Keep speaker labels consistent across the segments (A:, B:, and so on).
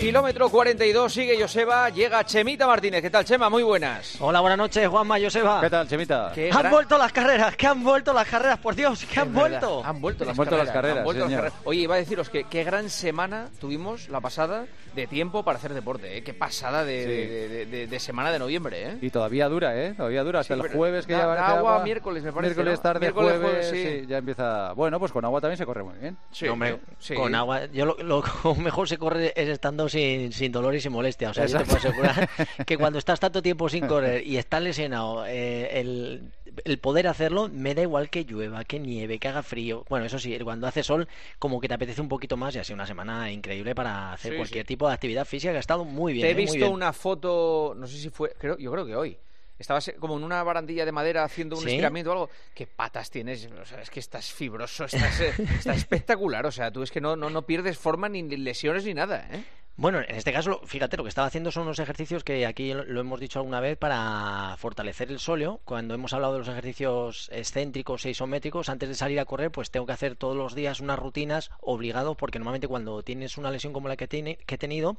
A: Kilómetro 42 sigue Joseba, llega Chemita Martínez. ¿Qué tal, Chema? Muy buenas.
B: Hola, buenas noches, Juanma, Joseba.
C: ¿Qué tal, Chemita?
A: Qué
B: Han
A: gran-
B: vuelto las carreras, que han vuelto las carreras, por Dios, que han vuelto.
A: Han vuelto, las,
C: Han vuelto las
A: carreras,
C: carreras,
A: han vuelto las carreras. Oye, iba a deciros que qué gran semana tuvimos la pasada de tiempo para hacer deporte. ¿eh? Qué pasada de,
C: Sí.
A: de- de- de- de semana de noviembre. ¿eh?
C: Y todavía dura, ¿eh? Todavía dura. Hasta
A: Sí,
C: el jueves que
A: da-
C: ya
A: da
C: hace
A: agua miércoles, me parece,
C: Miércoles
A: ¿no?
C: tarde,
A: Miércoles,
C: jueves,
A: jueves, sí.
C: sí, ya empieza... Bueno, pues con agua también se corre muy bien.
A: Sí,
B: No, hombre,
A: sí.
B: con agua, yo lo, lo mejor se corre es estando sin, sin dolor y sin molestia. O sea, yo te puedo asegurar que cuando estás tanto tiempo sin correr y estás lesionado, eh, el, el poder hacerlo me da igual que llueva, que nieve, que haga frío. Bueno, eso sí, cuando hace sol, como que te apetece un poquito más y ha sido una semana increíble para hacer
A: Sí,
B: cualquier
A: sí.
B: tipo de actividad física que ha estado muy bien.
A: Te he
B: eh,
A: visto
B: bien.
A: una foto, no sé si fue, creo, yo creo que hoy. Estabas como en una barandilla de madera haciendo un
B: ¿Sí?
A: estiramiento o algo. ¿Qué patas tienes? O sea, es que estás fibroso, estás, eh, estás espectacular. O sea, tú es que no, no, no pierdes forma ni lesiones ni nada, ¿eh?
B: Bueno, en este caso, fíjate, lo que estaba haciendo son unos ejercicios que aquí lo- hemos dicho alguna vez para fortalecer el sóleo. Cuando hemos hablado de los ejercicios excéntricos e isométricos, antes de salir a correr, pues tengo que hacer todos los días unas rutinas obligado, porque normalmente cuando tienes una lesión como la que, tiene, que he tenido,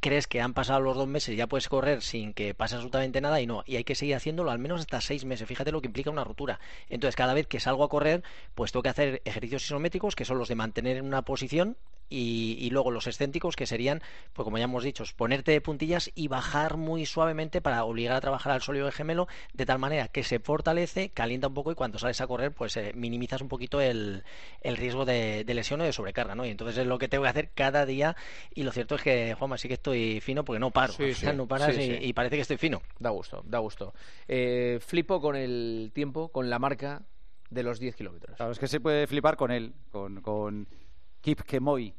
B: crees que han pasado los dos meses y ya puedes correr sin que pase absolutamente nada y no, y hay que seguir haciéndolo al menos hasta seis meses. Fíjate lo que implica una rotura. Entonces, cada vez que salgo a correr, pues tengo que hacer ejercicios isométricos, que son los de mantener en una posición, y, y luego los excéntricos, que serían, pues como ya hemos dicho, ponerte de puntillas y bajar muy suavemente para obligar a trabajar al sólido gemelo, de tal manera que se fortalece, calienta un poco y cuando sales a correr, pues eh, minimizas un poquito el, el riesgo de, de lesión o de sobrecarga, ¿no? Y entonces es lo que tengo que hacer cada día y lo cierto es que, Juanma, sí que estoy fino porque no paro,
A: Sí, sí,
B: no paras
A: sí,
B: y,
A: sí.
B: y parece que estoy fino.
A: Da gusto, da gusto. Eh, flipo con el tiempo, con la marca de los 10 kilómetros.
C: Claro, es que se puede flipar con él, con, con Kipkemoy.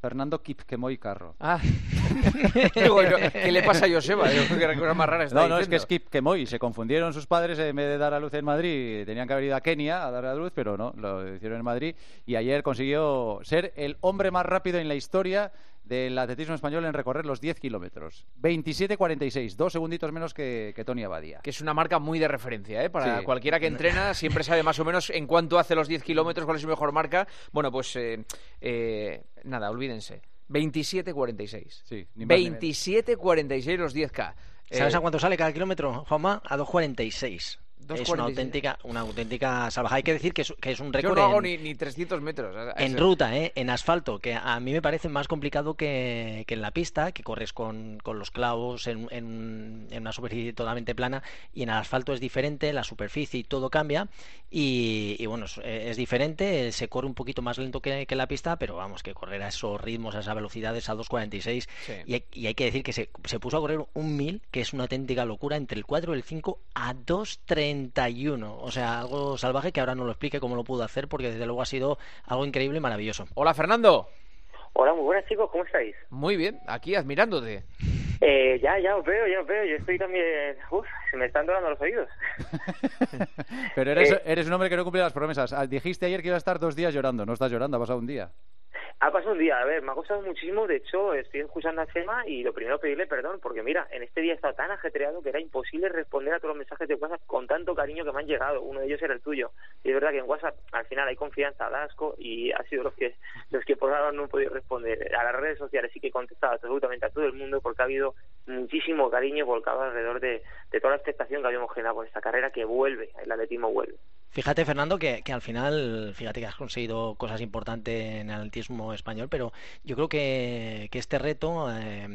C: Fernando Kipkemoy Carro.
A: Ah, Digo, yo, ¿qué le pasa a Joseba? Yo creo que era cosa más rara está
C: No, no, es que es. Kipkemoy. Se confundieron sus padres en vez de dar a luz en Madrid. Tenían que haber ido a Kenia a dar a luz, pero no, lo hicieron en Madrid. Y ayer consiguió ser el hombre más rápido en la historia del atletismo español en recorrer los 10 kilómetros. 27.46, dos segunditos menos que, que Tony Abadía.
A: que es una marca muy de referencia, ¿eh? Para
C: Sí.
A: cualquiera que entrena, siempre sabe más o menos en cuánto hace los 10 kilómetros, cuál es su mejor marca. Bueno, pues eh, eh, nada, olvídense. 27.46.
C: Sí, ni más ni menos.
A: 27.46 los 10K.
B: ¿Sabes
A: Eh,
B: a cuánto sale cada kilómetro, Juanma? A 2.46. Es
A: 2.46.
B: una auténtica, una auténtica salvaje. Hay que decir que es, que es un
A: Yo
B: récord
A: no hago
B: en-
A: ni, ni 300 metros.
B: En ruta, ¿eh? en asfalto, que a mí me parece más complicado que, que en la pista, que corres con, con los clavos en, en- en una superficie totalmente plana, y en el asfalto es diferente, la superficie y todo cambia, y, y bueno, es, es diferente, se corre un poquito más lento que, que en la pista, pero vamos, que correr a esos ritmos, a esas velocidades, a 2.46,
A: Sí.
B: y, hay, y hay que decir que se, se puso a correr un 1000, que es una auténtica locura, entre el 4 y el 5 a 2.31, o sea, algo salvaje que ahora no lo explique cómo lo pudo hacer, porque desde luego ha sido algo increíble y maravilloso.
A: Hola, Fernando.
D: Hola, muy buenas chicos, ¿cómo estáis?
A: Muy bien, aquí admirándote.
D: Eh, ya, ya os veo, ya os veo, yo estoy también... Uf, se me están dorando los oídos.
C: Pero eres,
D: Eh.
C: eres un hombre que no cumple las promesas. Ah, Dijiste ayer que iba a estar dos días llorando. No estás llorando, ha pasado un día.
D: Ha pasado un día, a ver, me ha costado muchísimo, de hecho estoy escuchando a Chema y lo primero pedirle perdón, porque mira, en este día he estado tan ajetreado que era imposible responder a todos los mensajes de WhatsApp con tanto cariño que me han llegado, uno de ellos era el tuyo. Y es verdad que en WhatsApp al final hay confianza, da asco y ha sido los que los que por ahora no he podido responder. A las redes sociales sí que he contestado absolutamente a todo el mundo porque ha habido muchísimo cariño volcado alrededor de, de toda la expectación que habíamos generado con esta carrera que vuelve, el atletismo vuelve.
B: Fíjate, Fernando, que, que al final, fíjate que has conseguido cosas importantes en el atletismo español, pero yo creo que, este reto, eh,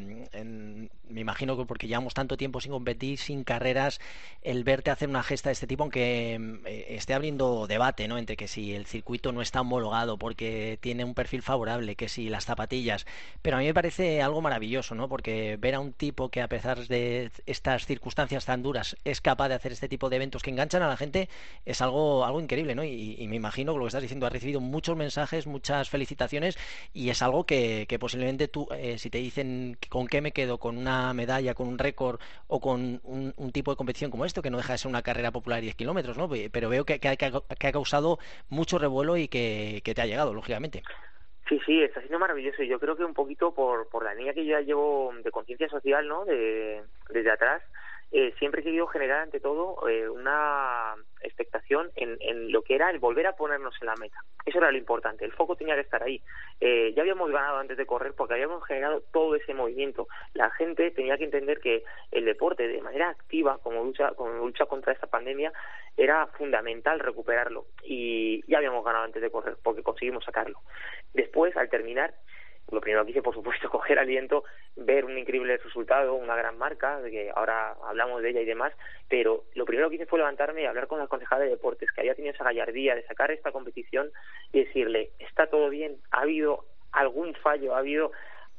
B: me imagino que porque llevamos tanto tiempo sin competir, sin carreras, el verte hacer una gesta de este tipo, aunque eh, esté abriendo debate, ¿no? Entre que si el circuito no está homologado porque tiene un perfil favorable, que si las zapatillas, pero a mí me parece algo maravilloso, ¿no? Porque ver a un tipo que a pesar de estas circunstancias tan duras es capaz de hacer este tipo de eventos que enganchan a la gente es algo, algo increíble, ¿no? Y, y me imagino que lo que estás diciendo, has recibido muchos mensajes, muchas felicitaciones y es algo que, posiblemente tú, eh, si te dicen con qué me quedo, con una medalla, con un récord o con un, tipo de competición como esto, que no deja de ser una carrera popular 10 kilómetros, ¿no? Pero veo que, que ha- que ha causado mucho revuelo y que te ha llegado, lógicamente.
D: Sí, sí, está siendo maravilloso y yo creo que un poquito por, por la línea que yo ya llevo de conciencia social, ¿no? De, desde atrás, eh, siempre he querido generar ante todo eh, una expectación en, en, lo que era el volver a ponernos en la meta. Eso era lo importante, el foco tenía que estar ahí. Eh, ya habíamos ganado antes de correr porque habíamos generado todo ese movimiento. La gente tenía que entender que el deporte de manera activa, como lucha, como lucha contra esta pandemia, era fundamental recuperarlo. Y ya habíamos ganado antes de correr porque conseguimos sacarlo. Después, al terminar, lo primero que hice, por supuesto, coger aliento, ver un increíble resultado, una gran marca, que ahora hablamos de ella y demás, pero lo primero que hice fue levantarme y hablar con la concejala de deportes, que había tenido esa gallardía de sacar esta competición y decirle, está todo bien, ha habido algún fallo, ha habido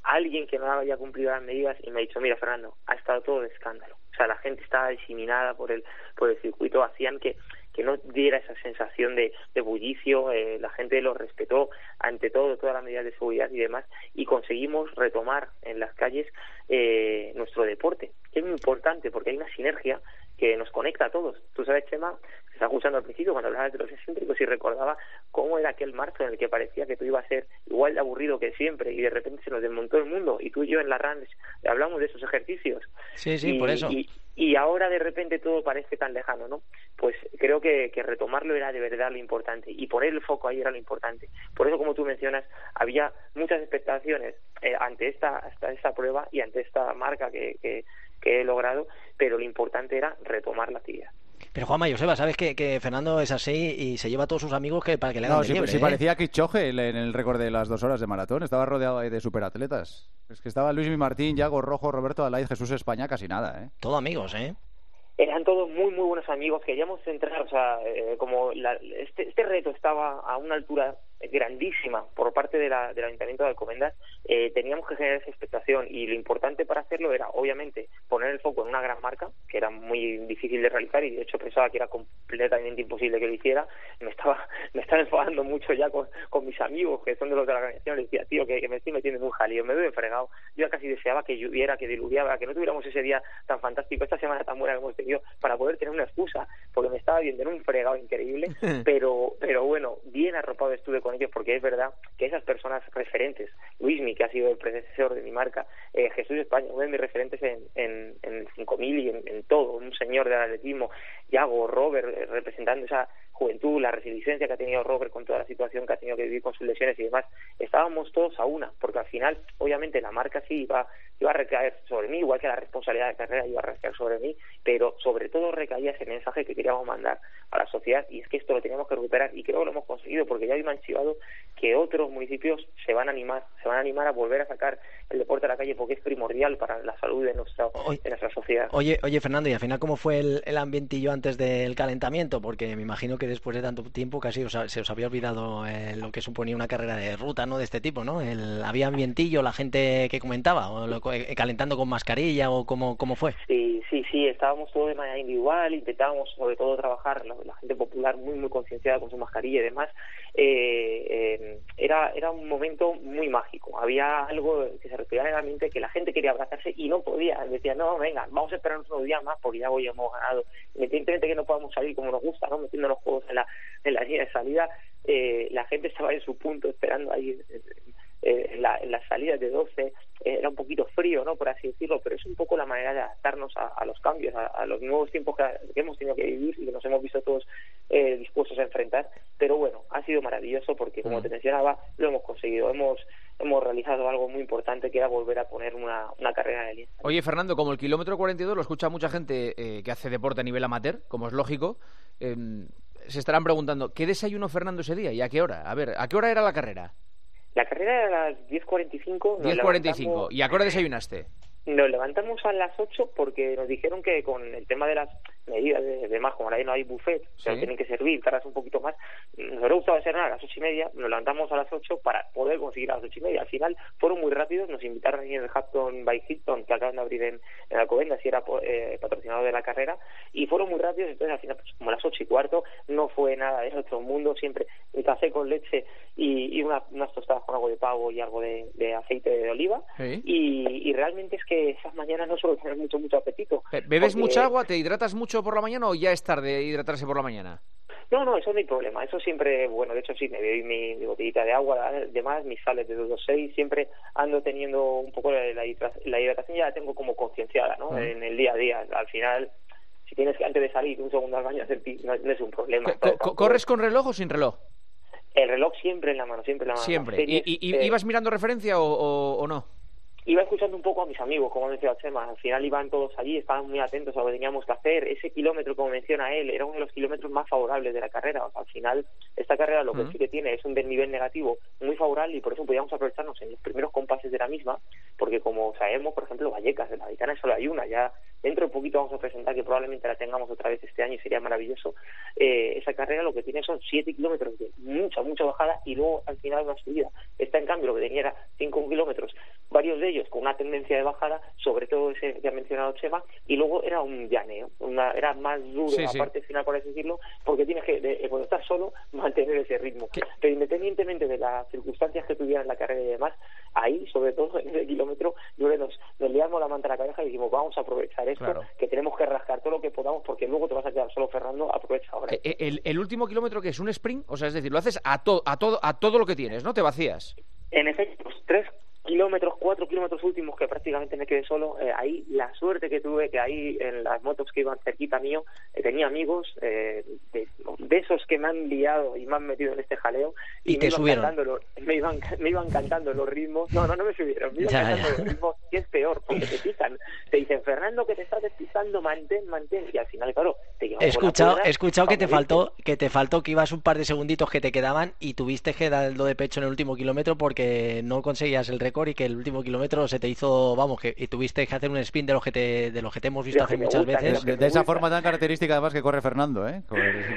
D: alguien que no había cumplido las medidas y me ha dicho, mira Fernando, ha estado todo de escándalo. O sea, la gente estaba diseminada por el, por el circuito, hacían que que no diera esa sensación de, bullicio, eh, la gente lo respetó ante todo, todas las medidas de seguridad y demás, y conseguimos retomar en las calles eh, nuestro deporte, que es muy importante porque hay una sinergia que nos conecta a todos. Tú sabes, Chema, estaba escuchando al principio cuando hablabas de los excéntricos y recordaba cómo era aquel marzo en el que parecía que tú ibas a ser igual de aburrido que siempre y de repente se nos desmontó el mundo y tú y yo en la RANS hablamos de esos ejercicios.
B: Sí, sí, por eso.
D: Y, y ahora de repente todo parece tan lejano, ¿no? Pues creo que, que, retomarlo era de verdad lo importante y poner el foco ahí era lo importante. Por eso, como tú mencionas, había muchas expectaciones eh, ante esta, esta, esta prueba y ante esta marca que, que, que he logrado, pero lo importante era retomar la actividad.
B: Pero Juanma, Joseba, sabes que, que, Fernando es así y se lleva a todos sus amigos que para que le hagan
C: no, si,
B: liebre,
C: si
B: ¿eh?
C: parecía en el récord de las dos horas de maratón. Estaba rodeado de superatletas. Es que estaba Luis Martín, Yago Rojo, Roberto Alay, Jesús España, casi nada, ¿eh?
B: Todo amigos, ¿eh?
D: eran todos muy muy buenos amigos queríamos centrar o sea eh, como la, este, este reto estaba a una altura grandísima por parte de la, del Ayuntamiento de Alcobendas, eh, teníamos que generar esa expectación y lo importante para hacerlo era, obviamente, poner el foco en una gran marca, que era muy difícil de realizar y de hecho pensaba que era completamente imposible que lo hiciera. Me estaba, me estaba enfadando mucho ya con, con mis amigos que son de los de la organización, les decía, tío, que, que me estoy metiendo en un jalío, me doy fregado. Yo casi deseaba que lloviera, que diluviara, que no tuviéramos ese día tan fantástico, esta semana tan buena que hemos tenido, para poder tener una excusa, porque me estaba viendo en un fregado increíble, pero, pero bueno, bien arropado estuve con porque es verdad que esas personas referentes, Luismi, que ha sido el predecesor de mi marca, eh, Jesús España, uno de mis referentes en, en, en el 5000 y en, en, todo, un señor del atletismo, Yago, Robert, eh, representando esa juventud, la resiliencia que ha tenido Robert con toda la situación que ha tenido que vivir con sus lesiones y demás, estábamos todos a una, porque al final, obviamente, la marca sí iba, iba a recaer sobre mí, igual que la responsabilidad de carrera iba a recaer sobre mí, pero sobre todo recaía ese mensaje que queríamos mandar a la sociedad y es que esto lo teníamos que recuperar y creo que lo hemos conseguido porque ya hoy me han chivado que otros municipios se van a animar, se van a animar a volver a sacar el deporte a la calle porque es primordial para la salud de nuestra,
B: oye,
D: de nuestra sociedad.
B: Oye, oye, Fernando, y al final, ¿cómo fue el, el ambientillo antes del calentamiento? Porque me imagino que después de tanto tiempo casi os, se os había olvidado eh, lo que suponía una carrera de ruta, ¿no? De este tipo, ¿no? El, ¿Había ambientillo, la gente que comentaba? O lo, eh, calentando con mascarilla o cómo, cómo fue?
D: Sí, sí, sí, estábamos todos de manera individual, intentábamos sobre todo trabajar la, gente popular muy, muy concienciada con su mascarilla y demás. Eh, eh, era, era un momento muy mágico. Había algo que se respiraba en el ambiente que la gente quería abrazarse y no podía. Decía, no, venga, vamos a esperar unos días más porque ya hoy hemos ganado. Independientemente que no podamos salir como nos gusta, ¿no? Metiendo los juegos en la, en la línea de salida, eh, la gente estaba en su punto esperando ahí eh, en, la, en las salidas de 12. Eh, era un poquito frío, ¿no? Por así decirlo, pero es un poco la manera de adaptarnos a, a los cambios, a, a, los nuevos tiempos que, que, hemos tenido que vivir y que nos hemos visto todos eh, dispuestos a enfrentar. Pero bueno, ha sido maravilloso porque, como te mencionaba, lo hemos conseguido. Hemos hemos realizado algo muy importante que era volver a poner una, una carrera de línea.
A: Oye, Fernando, como el kilómetro 42 lo escucha mucha gente eh, que hace deporte a nivel amateur, como es lógico, eh, se estarán preguntando, ¿qué desayuno Fernando ese día y a qué hora? A ver, ¿a qué hora era la carrera?
D: La carrera era a las 10.45.
A: 10.45. ¿Y a qué hora desayunaste?
D: Nos levantamos a las 8 porque nos dijeron que con el tema de las medidas de, de más, como ahora no hay buffet, o sea,
A: Sí.
D: tienen que servir, tardas un poquito más. Nos hubiera gustado hacer nada a las ocho y media, nos levantamos a las 8 para poder conseguir a las ocho y media. Al final fueron muy rápidos, nos invitaron ahí en el Hampton by Hilton, que acaban de abrir en, en Alcobendas y era eh, patrocinador de la carrera, y fueron muy rápidos, entonces al final, pues como a las ocho y cuarto, no fue nada de otro mundo, siempre mi café con leche y, y, unas tostadas con algo de pavo y algo de, aceite de oliva. Y, realmente es que esas mañanas no suelo tener mucho, mucho apetito.
A: ¿Bebes mucha agua? ¿Te hidratas mucho por la mañana o ya es tarde hidratarse por la mañana?
D: No, no, eso no hay problema. Eso siempre, bueno, de hecho sí, me bebí mi, botellita de agua, además mis sales de 226, siempre ando teniendo un poco la, la, hidratación, ya la tengo como concienciada, ¿no? En el día a día. Al final, si tienes que antes de salir un segundo al baño hacer no, no es un problema.
A: ¿Corres con reloj o sin reloj?
D: El reloj siempre en la mano, siempre en la mano.
A: Siempre. ¿Y, y, eh, ibas mirando referencia o, o no?
D: Iba escuchando un poco a mis amigos, como decía Chema, al final iban todos allí, estaban muy atentos a lo que teníamos que hacer, ese kilómetro, como menciona él, era uno de los kilómetros más favorables de la carrera, al final esta carrera lo que sí que tiene es un desnivel negativo muy favorable y por eso podíamos aprovecharnos en los primeros compases de la misma, porque como sabemos, por ejemplo, Vallecas, de la Vitana solo hay una, ya dentro de poquito vamos a presentar que probablemente la tengamos otra vez este año y sería maravilloso, eh, esa carrera lo que tiene son 7 kilómetros de mucha, mucha bajada y luego al final una subida. Esta en cambio lo que tenía era 5 kilómetros, varios de ellos con una tendencia de bajada, sobre todo ese que ha mencionado Chema, y luego era un llaneo, una, era más duro la parte final, por así decirlo, porque tienes que, de, cuando estás solo, mantener ese ritmo. Pero independientemente de las circunstancias que tuvieran la carrera y demás, ahí, sobre todo en ese kilómetro, yo nos, nos liamos la manta a la cabeza y dijimos, vamos a aprovechar esto, que tenemos que rascar todo lo que podamos, porque luego te vas a quedar solo, Fernando, aprovecha ahora.
A: Eh, eh, el, el, último kilómetro que es un sprint, o sea, es decir, lo haces a, todo a, todo, a todo lo que tienes, ¿no? Te vacías.
D: En efecto, tres kilómetros, cuatro kilómetros últimos que prácticamente me quedé solo, eh, ahí la suerte que tuve que ahí en las motos que iban cerquita mío eh, tenía amigos eh, de, esos que me han liado y me han metido en este jaleo
B: y, me, iban
D: Cantando me, iban, me iban cantando los ritmos, no, no, no me subieron, me iban cantando los ritmos que es peor, porque te pisan, te dicen Fernando que te estás despistando, mantén, mantén y al final claro, te
B: He escuchado, he escuchado que te faltó, que te faltó que ibas un par de segunditos que te quedaban y tuviste que darlo de pecho en el último kilómetro porque no conseguías el récord y que el último kilómetro se te hizo, vamos, que y tuviste que hacer un spin de lo que te, de lo que te hemos visto hacer muchas veces.
C: De, esa forma tan característica además que corre Fernando, ¿eh?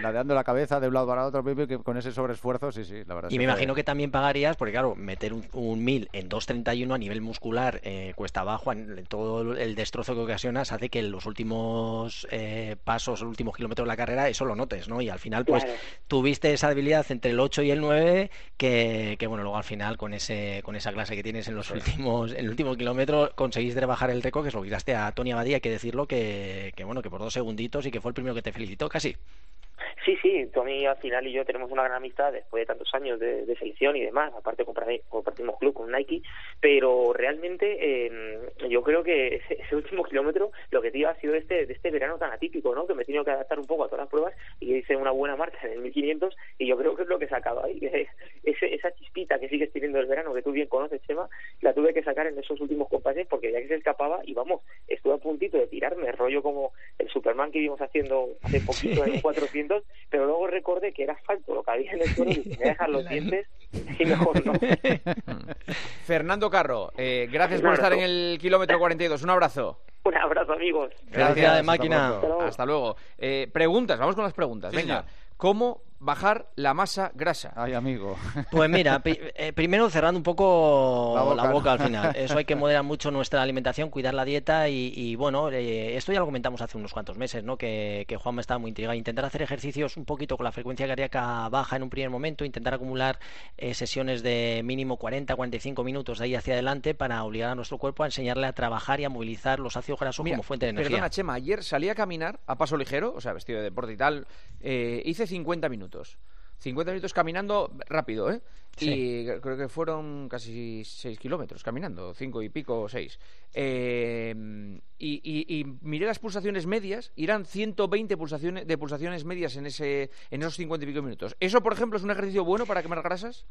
C: ladeando la cabeza de un lado para otro, con ese sobreesfuerzo, sí, sí, la verdad.
B: Y me imagino que también pagarías, porque claro, meter un, un 1000 en 2.31 a nivel muscular eh, cuesta abajo, en, todo el destrozo que ocasionas hace que en los últimos eh, pasos, los últimos kilómetros de la carrera, eso lo notes, ¿no? Y al final, pues, tuviste esa debilidad entre el 8 y el 9 que, que, bueno, luego al final con ese con esa clase que tienes en los últimos, en el último kilómetro conseguiste rebajar el récord, que se lo quitaste a Tony Abadía, hay que decirlo, que, que bueno, que por dos segunditos y que fue el primero que te felicitó, casi.
D: Sí, sí, Tommy al final y yo tenemos una gran amistad después de tantos años de, selección y demás, aparte compartimos club con Nike, pero realmente eh, yo creo que ese, último kilómetro lo que tío ha sido este, de este verano tan atípico, ¿no? Que me he tenido que adaptar un poco a todas las pruebas y hice una buena marcha en el 1500 y yo creo que es lo que he sacado ahí, ese, esa chispita que sigues teniendo el verano, que tú bien conoces, Chema, la tuve que sacar en esos últimos compases porque ya que se escapaba y vamos, estuve a puntito de tirarme, rollo como el Superman que íbamos haciendo hace poquito en 400 pero luego recordé que era asfalto lo que había en el suelo y me dejar los dientes y mejor no.
A: Fernando Carro, eh, gracias por estar en el kilómetro 42. Un abrazo.
D: Un abrazo, amigos.
B: Gracias, de máquina.
A: Hasta luego. Eh, preguntas, vamos con las preguntas. Venga, ¿cómo bajar la masa grasa.
C: Ay, amigo.
B: Pues mira, eh, primero cerrando un poco la boca, al final. Eso hay que moderar mucho nuestra alimentación, cuidar la dieta y, bueno, eh, esto ya lo comentamos hace unos cuantos meses, ¿no? Que, Juan me estaba muy intrigado. Intentar hacer ejercicios un poquito con la frecuencia cardíaca baja en un primer momento, intentar acumular eh, sesiones de mínimo 40, 45 minutos de ahí hacia adelante para obligar a nuestro cuerpo a enseñarle a trabajar y a movilizar los ácidos grasos como fuente de energía.
A: Perdona, Chema, ayer salí a caminar a paso ligero, o sea, vestido de deporte y tal, hice 50 minutos. 50 minutos caminando rápido, ¿eh? Y creo que fueron casi 6 kilómetros caminando, 5 y pico, 6. Eh, y, miré las pulsaciones medias, irán 120 pulsaciones, de pulsaciones medias en, ese, en esos 50 y pico minutos. ¿Eso, por ejemplo, es un ejercicio bueno para quemar grasas?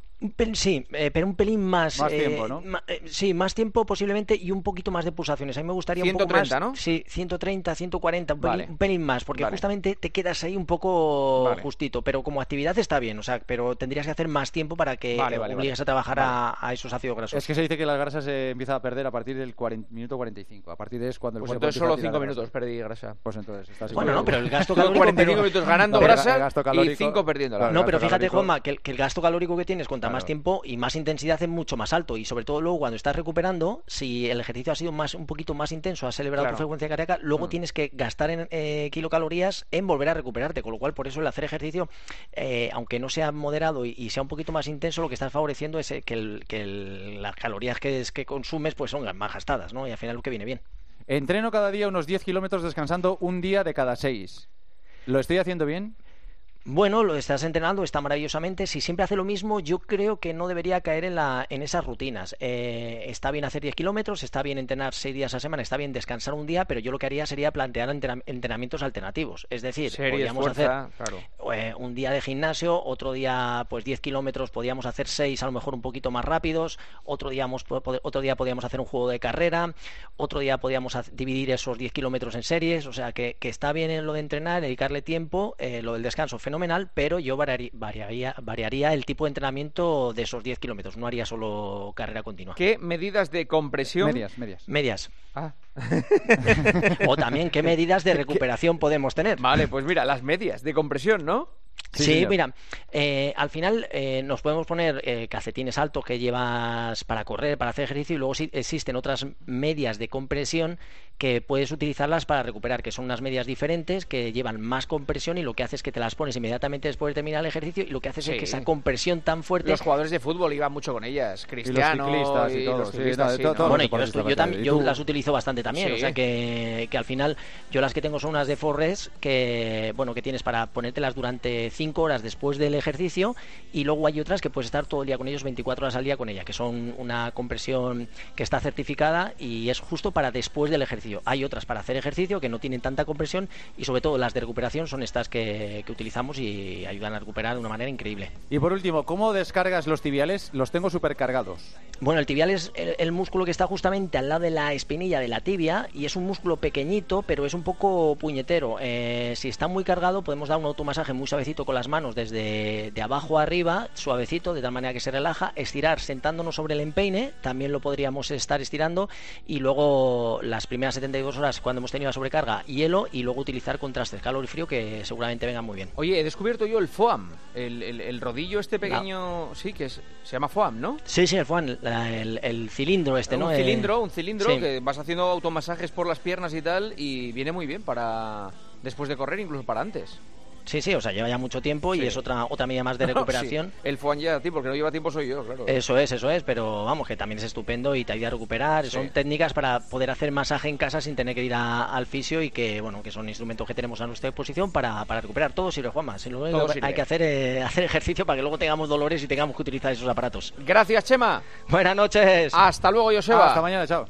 B: sí, eh, pero un pelín más.
C: Más tiempo, ¿no?
B: Eh, sí, más tiempo posiblemente y un poquito más de pulsaciones. A mí me gustaría
A: 130,
B: un poco
A: más.
B: ¿no? Sí, 130, 140, un, pelín, más, porque justamente te quedas ahí un poco justito. Pero como actividad está bien, o sea, pero tendrías que hacer más tiempo para que obligues a trabajar a, esos ácidos grasos.
C: Es que se dice que las grasas se empiezan a perder a partir del minuto 45. A partir de eso cuando
A: pues entonces solo 5 minutos perdí grasa.
C: Pues entonces estás
B: Bueno, no, pero el gasto calórico...
A: 45 minutos ganando grasa y 5 perdiendo
B: No, pero fíjate, Juanma, que el, gasto calórico que tienes cuanta más tiempo y más intensidad es mucho más alto. Y sobre todo luego cuando estás recuperando, si el ejercicio ha sido más un poquito más intenso, has celebrado tu frecuencia cardíaca, luego mm. tienes que gastar en eh, kilocalorías en volver a recuperarte. Con lo cual, por eso el hacer ejercicio, eh, aunque aunque no sea moderado y, sea un poquito más intenso, lo que estás favoreciendo es eh, que, las calorías que, que consumes pues son más gastadas, ¿no? Y al final lo que viene bien.
C: Entreno cada día unos 10 kilómetros descansando un día de cada 6. ¿Lo estoy haciendo bien?
B: Bueno, lo estás entrenando, está maravillosamente. Si siempre hace lo mismo, yo creo que no debería caer en, la, en esas rutinas. Eh, está bien hacer 10 kilómetros, está bien entrenar 6 días a semana, está bien descansar un día, pero yo lo que haría sería plantear entrenamientos alternativos. Es decir, podríamos hacer eh, un día de gimnasio, otro día pues 10 kilómetros, podríamos hacer 6 a lo mejor un poquito más rápidos, otro día, otro día podríamos hacer un juego de carrera, otro día podríamos dividir esos 10 kilómetros en series, o sea que, está bien en lo de entrenar, dedicarle tiempo, eh, lo del descanso, fenomenal pero yo variaría, variaría, el tipo de entrenamiento de esos 10 kilómetros, no haría solo carrera continua.
A: ¿Qué medidas de compresión?
C: Medias, medias.
B: Medias. Ah. o también qué medidas de recuperación podemos tener.
A: Vale, pues mira, las medias de compresión, ¿no?
B: Sí, mira, eh, al final eh, nos podemos poner eh, calcetines altos que llevas para correr, para hacer ejercicio, y luego existen otras medias de compresión que puedes utilizarlas para recuperar, que son unas medias diferentes que llevan más compresión y lo que hace es que te las pones inmediatamente después de terminar el ejercicio y lo que hace es que esa compresión tan fuerte...
A: Los jugadores de fútbol iban mucho con ellas, Cristiano
C: y los ciclistas y, todo.
B: bueno, yo, también, yo las utilizo bastante también, o sea que, que, al final yo las que tengo son unas de Forres que, bueno, que tienes para ponértelas durante cinco horas después del ejercicio y luego hay otras que puedes estar todo el día con ellos, 24 horas al día con ella, que son una compresión que está certificada y es justo para después del ejercicio. Hay otras para hacer ejercicio que no tienen tanta compresión y sobre todo las de recuperación son estas que, utilizamos y ayudan a recuperar de una manera increíble.
C: Y por último, ¿cómo descargas los tibiales? Los tengo supercargados.
B: Bueno, el tibial es el, músculo que está justamente al lado de la espinilla de la tibia y es un músculo pequeñito, pero es un poco puñetero. Eh, si está muy cargado, podemos dar un automasaje muy suavecito con las manos desde de abajo a arriba, suavecito, de tal manera que se relaja, estirar sentándonos sobre el empeine, también lo podríamos estar estirando, y luego las primeras 72 horas cuando hemos tenido la sobrecarga, hielo, y luego utilizar contrastes calor y frío que seguramente vengan muy bien.
A: Oye, he descubierto yo el FOAM, el, rodillo este pequeño, sí, que se llama FOAM, ¿no?
B: Sí, sí, el FOAM, el, cilindro este, ¿no?
A: Un cilindro, un cilindro que vas haciendo automasajes por las piernas y tal, y viene muy bien para después de correr, incluso para antes.
B: Sí, sí, o sea, lleva ya mucho tiempo y es otra otra medida más de recuperación.
A: El FOAN ya a ti, porque no lleva tiempo soy yo, claro.
B: Eso es, eso es, pero vamos, que también es estupendo y te ayuda a recuperar. Son técnicas para poder hacer masaje en casa sin tener que ir al fisio y que, bueno, que son instrumentos que tenemos a nuestra disposición para, para recuperar. Todo sirve, Juanma. Si luego hay que hacer, eh, hacer ejercicio para que luego tengamos dolores y tengamos que utilizar esos aparatos.
A: Gracias, Chema.
B: Buenas noches.
A: Hasta luego, Joseba.
C: Hasta mañana, chao.